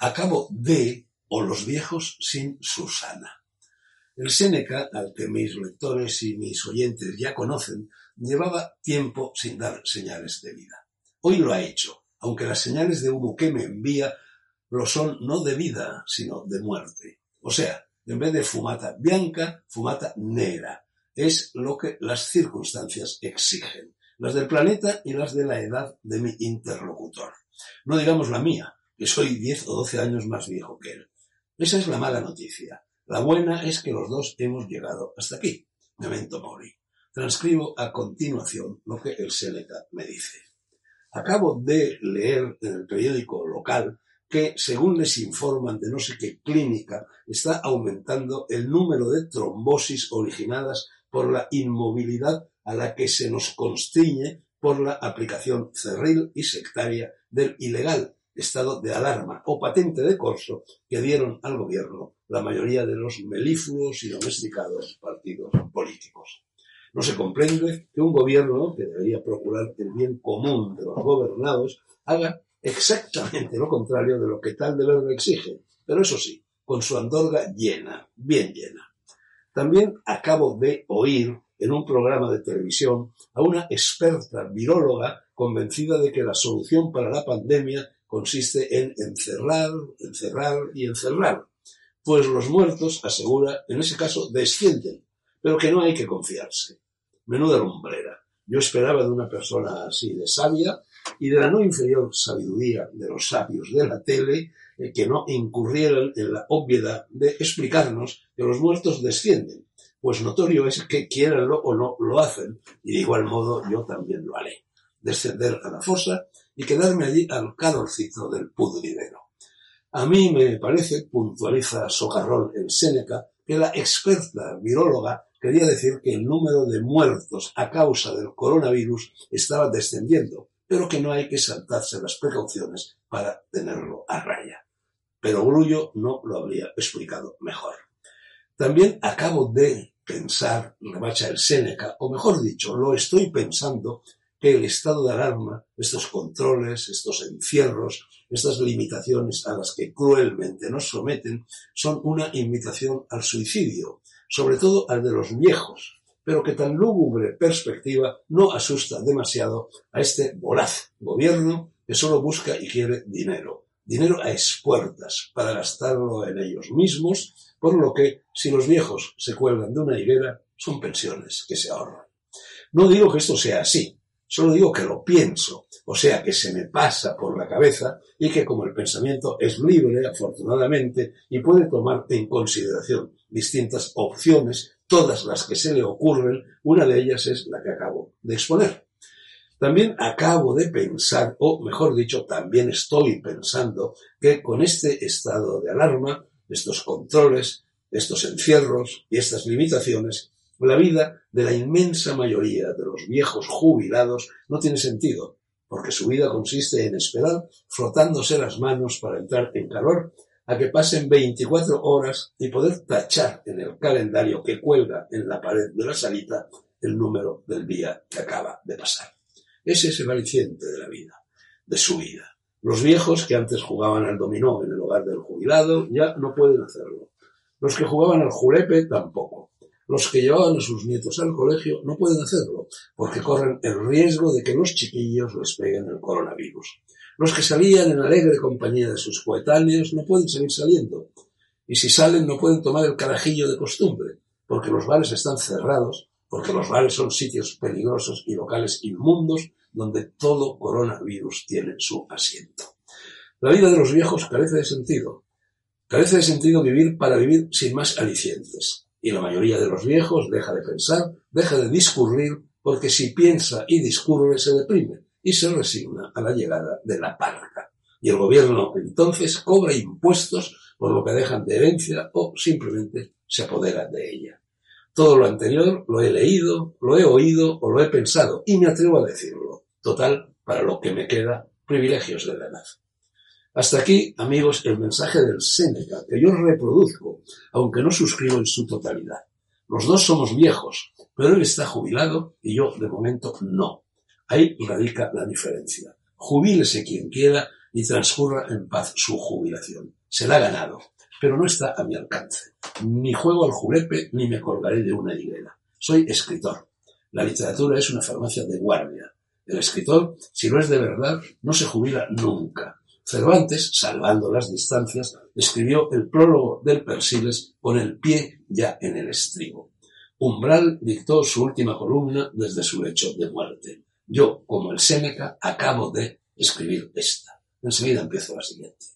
Acabo de o los viejos sin Susana. El Séneca, al que mis lectores y mis oyentes ya conocen, llevaba tiempo sin dar señales de vida. Hoy lo ha hecho, aunque las señales de humo que me envía lo son no de vida, sino de muerte. O sea, en vez de fumata bianca, fumata negra. Es lo que las circunstancias exigen, las del planeta y las de la edad de mi interlocutor. No digamos la mía, que soy diez o doce años más viejo que él. Esa es la mala noticia. La buena es que los dos hemos llegado hasta aquí. Memento mori. Transcribo a continuación lo que el Séneca me dice. Acabo de leer en el periódico local que, según les informan de no sé qué clínica, está aumentando el número de trombosis originadas por la inmovilidad a la que se nos constriñe por la aplicación cerril y sectaria del ilegal estado de alarma o patente de corso que dieron al gobierno la mayoría de los melífluos y domesticados partidos políticos. No se comprende que un gobierno que debería procurar el bien común de los gobernados haga exactamente lo contrario de lo que tal deber exige, pero eso sí, con su andorga llena, bien llena. También acabo de oír en un programa de televisión a una experta viróloga convencida de que la solución para la pandemia consiste en encerrar, encerrar y encerrar, pues los muertos, asegura, en ese caso descienden, pero que no hay que confiarse. Menuda lumbrera. Yo esperaba de una persona así de sabia y de la no inferior sabiduría de los sabios de la tele eh, que no incurrieran en la obviedad de explicarnos que los muertos descienden, pues notorio es que quieranlo o no lo hacen, y de igual modo yo también lo haré. Descender a la fosa y quedarme allí al calorcito del pudridero. A mí me parece, puntualiza Socarrón en Séneca, que la experta viróloga quería decir que el número de muertos a causa del coronavirus estaba descendiendo, pero que no hay que saltarse las precauciones para tenerlo a raya. Pero Grullo no lo habría explicado mejor. También acabo de pensar, remacha el Séneca, o mejor dicho, lo estoy pensando, que el estado de alarma, estos controles, estos encierros, estas limitaciones a las que cruelmente nos someten, son una invitación al suicidio, sobre todo al de los viejos, pero que tan lúgubre perspectiva no asusta demasiado a este voraz gobierno que solo busca y quiere dinero, dinero a espuertas para gastarlo en ellos mismos, por lo que si los viejos se cuelgan de una higuera, son pensiones que se ahorran. No digo que esto sea así, Solo digo que lo pienso, o sea que se me pasa por la cabeza y que como el pensamiento es libre, afortunadamente, y puede tomar en consideración distintas opciones, todas las que se le ocurren, una de ellas es la que acabo de exponer. También acabo de pensar, o mejor dicho, también estoy pensando, que con este estado de alarma, estos controles, estos encierros y estas limitaciones, la vida de la inmensa mayoría de los viejos jubilados no tiene sentido, porque su vida consiste en esperar, frotándose las manos para entrar en calor, a que pasen 24 horas y poder tachar en el calendario que cuelga en la pared de la salita el número del día que acaba de pasar. Ese es el aliciente de la vida, de su vida. Los viejos que antes jugaban al dominó en el hogar del jubilado ya no pueden hacerlo. Los que jugaban al julepe tampoco. Los que llevaban a sus nietos al colegio no pueden hacerlo, porque corren el riesgo de que los chiquillos les peguen el coronavirus. Los que salían en alegre compañía de sus coetáneos no pueden seguir saliendo. Y si salen no pueden tomar el carajillo de costumbre, porque los bares están cerrados, porque los bares son sitios peligrosos y locales inmundos donde todo coronavirus tiene su asiento. La vida de los viejos carece de sentido. Carece de sentido vivir para vivir sin más alicientes. Y la mayoría de los viejos deja de pensar, deja de discurrir, porque si piensa y discurre se deprime y se resigna a la llegada de la parca. Y el gobierno entonces cobra impuestos por lo que dejan de herencia o simplemente se apodera de ella. Todo lo anterior lo he leído, lo he oído o lo he pensado y me atrevo a decirlo. Total, para lo que me queda, privilegios de la edad. Hasta aquí, amigos, el mensaje del Séneca, que yo reproduzco, aunque no suscribo en su totalidad. Los dos somos viejos, pero él está jubilado y yo, de momento, no. Ahí radica la diferencia. Jubílese quien quiera y transcurra en paz su jubilación. Se la ha ganado, pero no está a mi alcance. Ni juego al julepe ni me colgaré de una higuera. Soy escritor. La literatura es una farmacia de guardia. El escritor, si lo es de verdad, no se jubila nunca. Cervantes, salvando las distancias, escribió el prólogo del Persiles con el pie ya en el estribo. Umbral dictó su última columna desde su lecho de muerte. Yo, como el Séneca, acabo de escribir esta. Enseguida empiezo la siguiente.